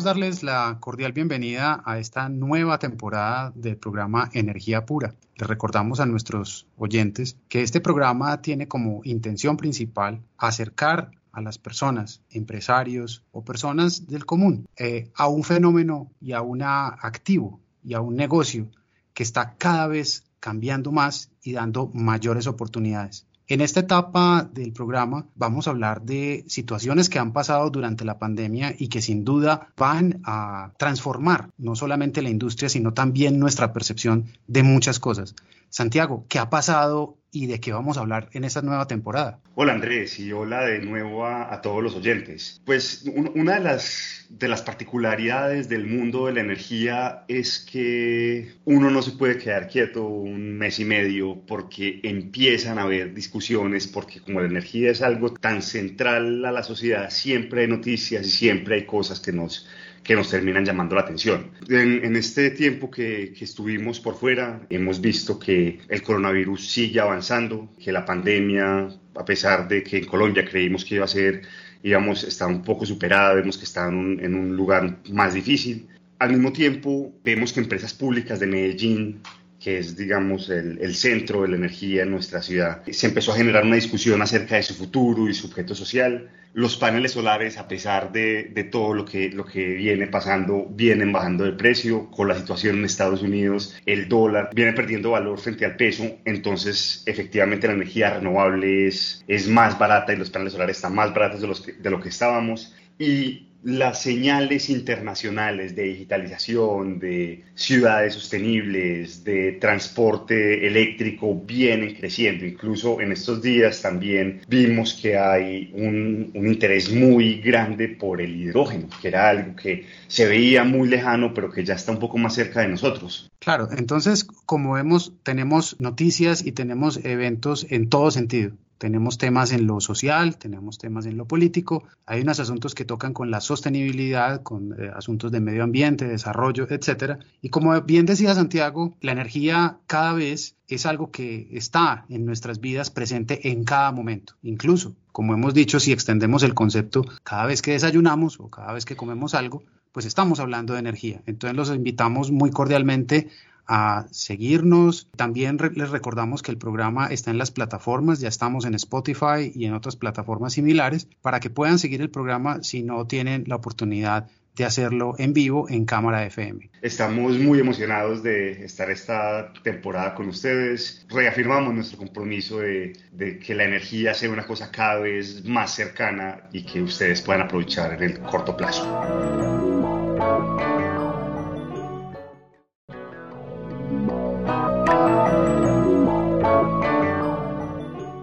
Queremos darles la cordial bienvenida a esta nueva temporada del programa Energía Pura. Les recordamos a nuestros oyentes que este programa tiene como intención principal acercar a las personas, empresarios o personas del común eh, a un fenómeno y a un activo y a un negocio que está cada vez cambiando más y dando mayores oportunidades. En esta etapa del programa vamos a hablar de situaciones que han pasado durante la pandemia y que sin duda van a transformar no solamente la industria, sino también nuestra percepción de muchas cosas. Santiago, ¿qué ha pasado y de qué vamos a hablar en esta nueva temporada. Hola Andrés y hola de nuevo a, todos los oyentes. Pues una de las, de las particularidades del mundo de la energía es que uno no se puede quedar quieto un mes y medio porque empiezan a haber discusiones, porque como la energía es algo tan central a la sociedad, siempre hay noticias y siempre hay cosas que nos que nos terminan llamando la atención. En, este tiempo que, que, estuvimos por fuera, hemos visto que el coronavirus sigue avanzando, que la pandemia, a pesar de que en Colombia creímos que iba a ser, íbamos, está un poco superada, vemos que está en un, en un lugar más difícil. Al mismo tiempo, vemos que empresas públicas de Medellín que es, digamos, el, el, centro de la energía en nuestra ciudad. Se empezó a generar una discusión acerca de su futuro y su objeto social. Los paneles solares, a pesar de, de, todo lo que, lo que viene pasando, vienen bajando de precio. Con la situación en Estados Unidos, el dólar viene perdiendo valor frente al peso. Entonces, efectivamente, la energía renovable es, es más barata y los paneles solares están más baratos de, los de lo que estábamos. Y las señales internacionales de digitalización, de ciudades sostenibles, de transporte eléctrico vienen creciendo. Incluso en estos días también vimos que hay un, interés muy grande por el hidrógeno, que era algo que se veía muy lejano, pero que ya está un poco más cerca de nosotros. Claro, entonces, como vemos, tenemos noticias y tenemos eventos en todo sentido. Tenemos temas en lo social, tenemos temas en lo político, hay unos asuntos que tocan con la sostenibilidad, con eh, asuntos de medio ambiente, desarrollo, etcétera. Y como bien decía Santiago, la energía cada vez es algo que está en nuestras vidas presente en cada momento. Incluso, como hemos dicho, si extendemos el concepto, cada vez que desayunamos o cada vez que comemos algo, pues estamos hablando de energía. Entonces los invitamos muy cordialmente a seguirnos. También les recordamos que el programa está en las plataformas, ya estamos en Spotify y en otras plataformas similares, para que puedan seguir el programa si no tienen la oportunidad de hacerlo en vivo en Cámara FM. Estamos muy emocionados de estar esta temporada con ustedes. Reafirmamos nuestro compromiso de, de, que la energía sea una cosa cada vez más cercana y que ustedes puedan aprovechar en el corto plazo.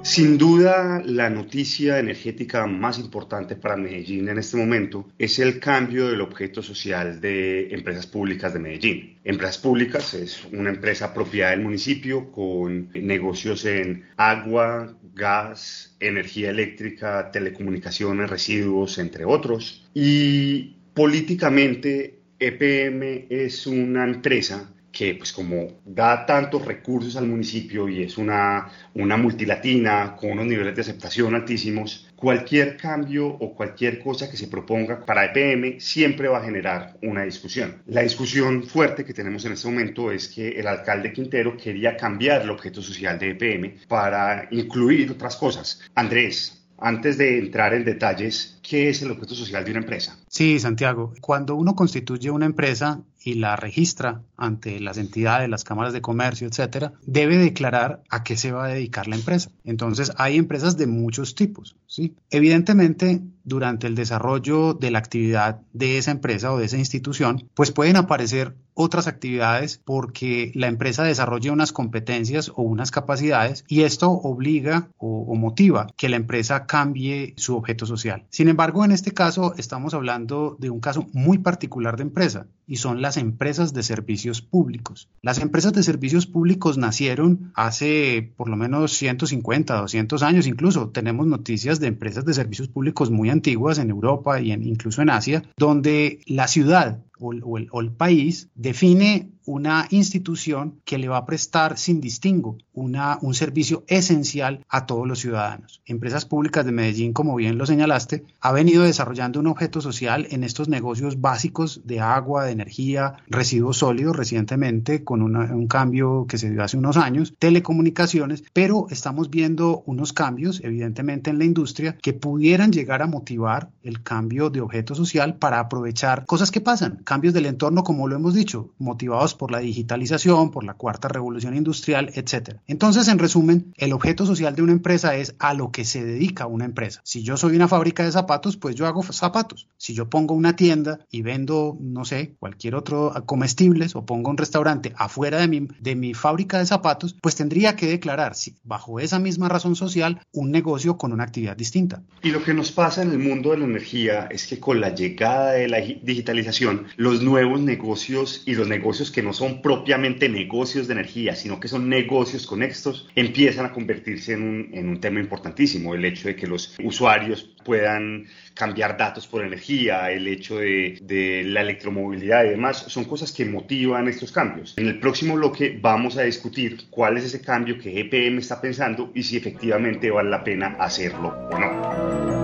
Sin duda, la noticia energética más importante para Medellín en este momento es el cambio del objeto social de Empresas Públicas de Medellín. Empresas Públicas es una empresa propiedad del municipio con negocios en agua, gas, energía eléctrica, telecomunicaciones, residuos, entre otros. Y políticamente, EPM es una empresa que pues como da tantos recursos al municipio y es una, una multilatina con unos niveles de aceptación altísimos, cualquier cambio o cualquier cosa que se proponga para EPM siempre va a generar una discusión. La discusión fuerte que tenemos en este momento es que el alcalde Quintero quería cambiar el objeto social de EPM para incluir otras cosas. Andrés, antes de entrar en detalles, ¿qué es el objeto social de una empresa? Sí, Santiago. Cuando uno constituye una empresa y la registra ante las entidades, las cámaras de comercio, etcétera, debe declarar a qué se va a dedicar la empresa. Entonces, hay empresas de muchos tipos, ¿sí? Evidentemente, durante el desarrollo de la actividad de esa empresa o de esa institución, pues pueden aparecer otras actividades porque la empresa desarrolla unas competencias o unas capacidades y esto obliga o, o, motiva que la empresa cambie su objeto social. Sin embargo, en este caso estamos hablando de un caso muy particular de empresa y son las empresas de servicios públicos. Las empresas de servicios públicos nacieron hace por lo menos 150, 200 años incluso. Tenemos noticias de empresas de servicios públicos muy antiguas en Europa y en, incluso en Asia, donde la ciudad o el, país define una institución que le va a prestar sin distingo una, un servicio esencial a todos los ciudadanos. Empresas Públicas de Medellín, como bien lo señalaste, ha venido desarrollando un objeto social en estos negocios básicos de agua, de energía, residuos sólidos recientemente con un cambio que se dio hace unos años, telecomunicaciones, pero estamos viendo unos cambios, evidentemente, en la industria que pudieran llegar a motivar el cambio de objeto social para aprovechar cosas que pasan, cambios del entorno, como lo hemos dicho, motivados por la digitalización, por la cuarta revolución industrial, etc. Entonces, en resumen, el objeto social de una empresa es a lo que se dedica una empresa. Si yo soy una fábrica de zapatos, pues yo hago zapatos. Si yo pongo una tienda y vendo, no sé, cualquier otro comestibles o pongo un restaurante afuera de mi, de mi fábrica de zapatos, pues tendría que declarar, si, bajo esa misma razón social, un negocio con una actividad distinta. Y lo que nos pasa en el mundo de la energía es que con la llegada de la digitalización, los nuevos negocios y los negocios que no son propiamente negocios de energía, sino que son negocios conexos, empiezan a convertirse en un, en un tema importantísimo. El hecho de que los usuarios puedan cambiar datos por energía, el hecho de, de, la electromovilidad y demás, son cosas que motivan estos cambios. En el próximo bloque vamos a discutir cuál es ese cambio que EPM está pensando y si efectivamente vale la pena hacerlo o no.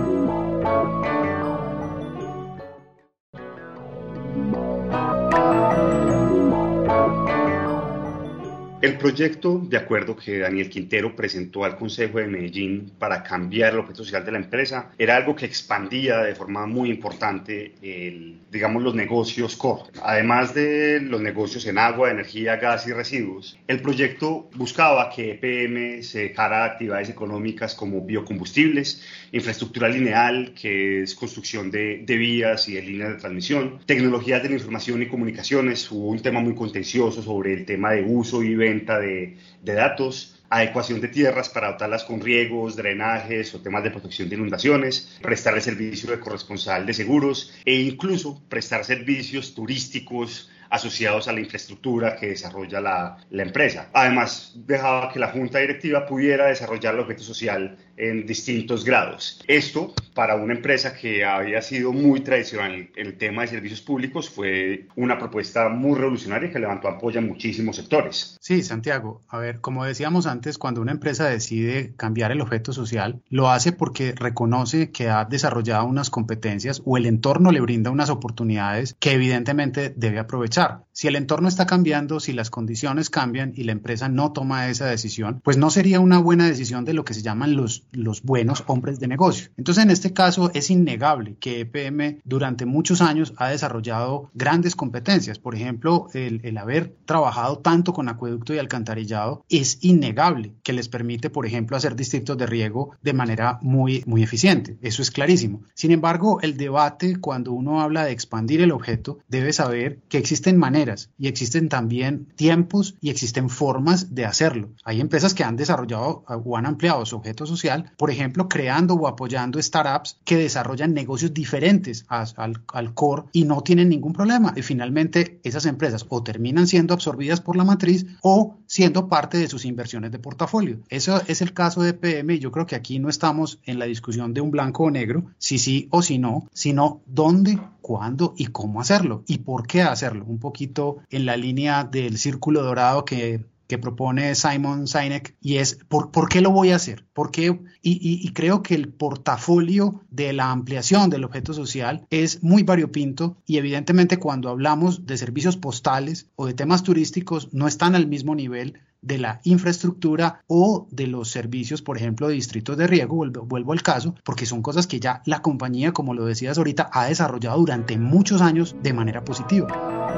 El proyecto de acuerdo que Daniel Quintero presentó al Consejo de Medellín para cambiar el objeto social de la empresa era algo que expandía de forma muy importante, el, digamos, los negocios core. Además de los negocios en agua, energía, gas y residuos, el proyecto buscaba que EPM se dejara actividades económicas como biocombustibles, infraestructura lineal, que es construcción de, de vías y de líneas de transmisión, tecnologías de la información y comunicaciones. Hubo un tema muy contencioso sobre el tema de uso y venta de, de, datos, adecuación de tierras para dotarlas con riegos, drenajes o temas de protección de inundaciones, prestar el servicio de corresponsal de seguros e incluso prestar servicios turísticos asociados a la infraestructura que desarrolla la, la, empresa. Además, dejaba que la junta directiva pudiera desarrollar el objeto social en distintos grados. Esto, para una empresa que había sido muy tradicional en el tema de servicios públicos, fue una propuesta muy revolucionaria que levantó apoyo en muchísimos sectores. Sí, Santiago. A ver, como decíamos antes, cuando una empresa decide cambiar el objeto social, lo hace porque reconoce que ha desarrollado unas competencias o el entorno le brinda unas oportunidades que evidentemente debe aprovechar. Si el entorno está cambiando, si las condiciones cambian y la empresa no toma esa decisión, pues no sería una buena decisión de lo que se llaman los, los buenos hombres de negocio. Entonces, en este caso, es innegable que EPM durante muchos años ha desarrollado grandes competencias. Por ejemplo, el, el haber trabajado tanto con acueducto y alcantarillado es innegable que les permite, por ejemplo, hacer distritos de riego de manera muy, muy eficiente. Eso es clarísimo. Sin embargo, el debate, cuando uno habla de expandir el objeto, debe saber que existen maneras y existen también tiempos y existen formas de hacerlo. Hay empresas que han desarrollado o han ampliado su objeto social, por ejemplo, creando o apoyando startups que desarrollan negocios diferentes al, core y no tienen ningún problema. Y finalmente esas empresas o terminan siendo absorbidas por la matriz o siendo parte de sus inversiones de portafolio. Eso es el caso de PM yo creo que aquí no estamos en la discusión de un blanco o negro, si sí o si no, sino dónde, cuándo y cómo hacerlo y por qué hacerlo. Un poquito en la línea del círculo dorado que, que propone Simon Sinek y es ¿por, ¿por, qué lo voy a hacer? ¿Por qué? Y, creo que el portafolio de la ampliación del objeto social es muy variopinto y evidentemente cuando hablamos de servicios postales o de temas turísticos no están al mismo nivel de la infraestructura o de los servicios, por ejemplo, de distritos de riego, vuelvo, vuelvo al caso, porque son cosas que ya la compañía, como lo decías ahorita, ha desarrollado durante muchos años de manera positiva.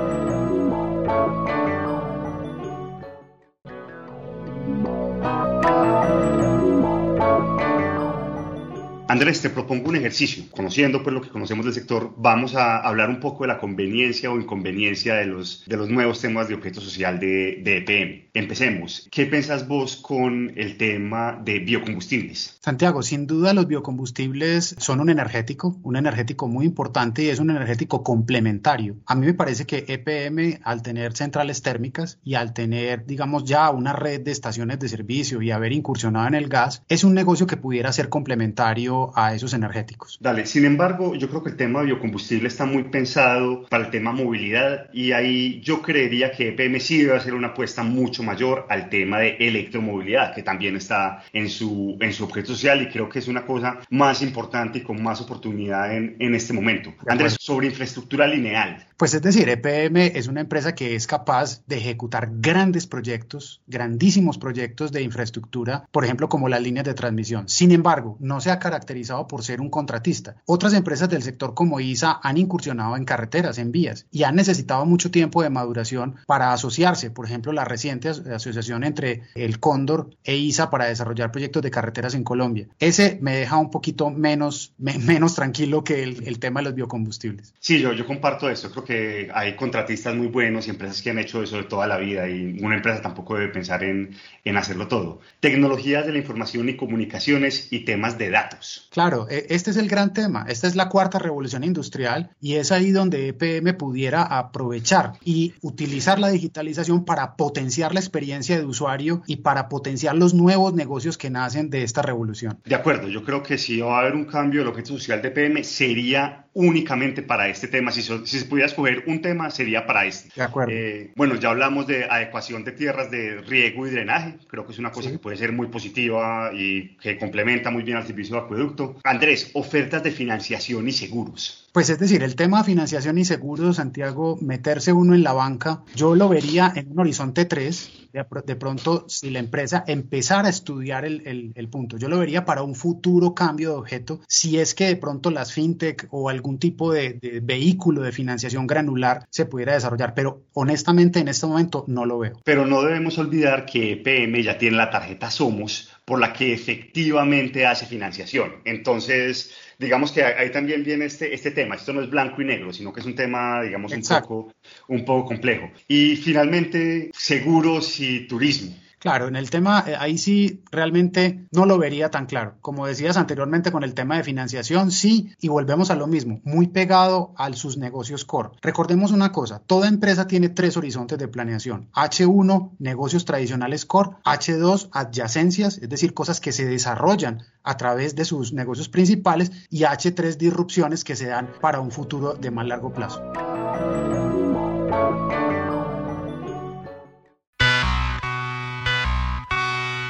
Andrés, te propongo un ejercicio. Conociendo pues lo que conocemos del sector, vamos a hablar un poco de la conveniencia o inconveniencia de los, de los nuevos temas de objeto social de, de EPM. Empecemos. ¿Qué pensás vos con el tema de biocombustibles? Santiago, sin duda los biocombustibles son un energético, un energético muy importante y es un energético complementario. A mí me parece que EPM, al tener centrales térmicas y al tener, digamos, ya una red de estaciones de servicio y haber incursionado en el gas, es un negocio que pudiera ser complementario a esos energéticos. Dale, sin embargo, yo creo que el tema de biocombustible está muy pensado para el tema movilidad y ahí yo creería que EPM sí debe hacer una apuesta mucho mayor al tema de electromovilidad, que también está en su, en su objeto social y creo que es una cosa más importante y con más oportunidad en, en este momento. Andrés, sobre infraestructura lineal. Pues es decir, EPM es una empresa que es capaz de ejecutar grandes proyectos, grandísimos proyectos de infraestructura, por ejemplo, como las líneas de transmisión. Sin embargo, no se ha caracterizado por ser un contratista. Otras empresas del sector como ISA han incursionado en carreteras, en vías, y han necesitado mucho tiempo de maduración para asociarse. Por ejemplo, la reciente asociación entre el Cóndor e ISA para desarrollar proyectos de carreteras en Colombia. Ese me deja un poquito menos, menos tranquilo que el, tema de los biocombustibles. Sí, yo, yo comparto esto. Creo que hay contratistas muy buenos y empresas que han hecho eso de toda la vida y una empresa tampoco debe pensar en, en hacerlo todo. Tecnologías de la información y comunicaciones y temas de datos. Claro, e, este es el gran tema. Esta es la cuarta revolución industrial y es ahí donde EPM pudiera aprovechar y utilizar la digitalización para potenciar la experiencia de usuario y para potenciar los nuevos negocios que nacen de esta revolución. De acuerdo, yo creo que si va a haber un cambio del objeto social de EPM sería únicamente para este tema. Si, si, se pudiera escoger un tema, sería para este. De acuerdo. Eh, bueno, ya hablamos de adecuación de tierras de riego y drenaje. Creo que es una cosa que puede ser muy positiva y que complementa muy bien al servicio de acueducto. Andrés, ofertas de financiación y seguros. Pues es decir, el tema de financiación y seguros, Santiago, meterse uno en la banca, yo lo vería en un horizonte 3, de, pronto si la empresa empezara a estudiar el, el, punto, yo lo vería para un futuro cambio de objeto, si es que de pronto las fintech o algún tipo de, de vehículo de financiación granular se pudiera desarrollar, pero honestamente en este momento no lo veo. Pero no debemos olvidar que EPM ya tiene la tarjeta Somos por la que efectivamente hace financiación. Entonces, digamos que ahí también viene este, este tema. Esto no es blanco y negro, sino que es un tema, digamos, un poco, un poco complejo. Y finalmente, seguros y turismo. Claro, en el tema, eh, ahí sí realmente no lo vería tan claro. Como decías anteriormente con el tema de financiación, sí, y volvemos a lo mismo, muy pegado a sus negocios core. Recordemos una cosa, toda empresa tiene tres horizontes de planeación. H1, negocios tradicionales core, H2, adyacencias, es decir, cosas que se desarrollan a través de sus negocios principales, y H3, disrupciones que se dan para un futuro de más largo plazo.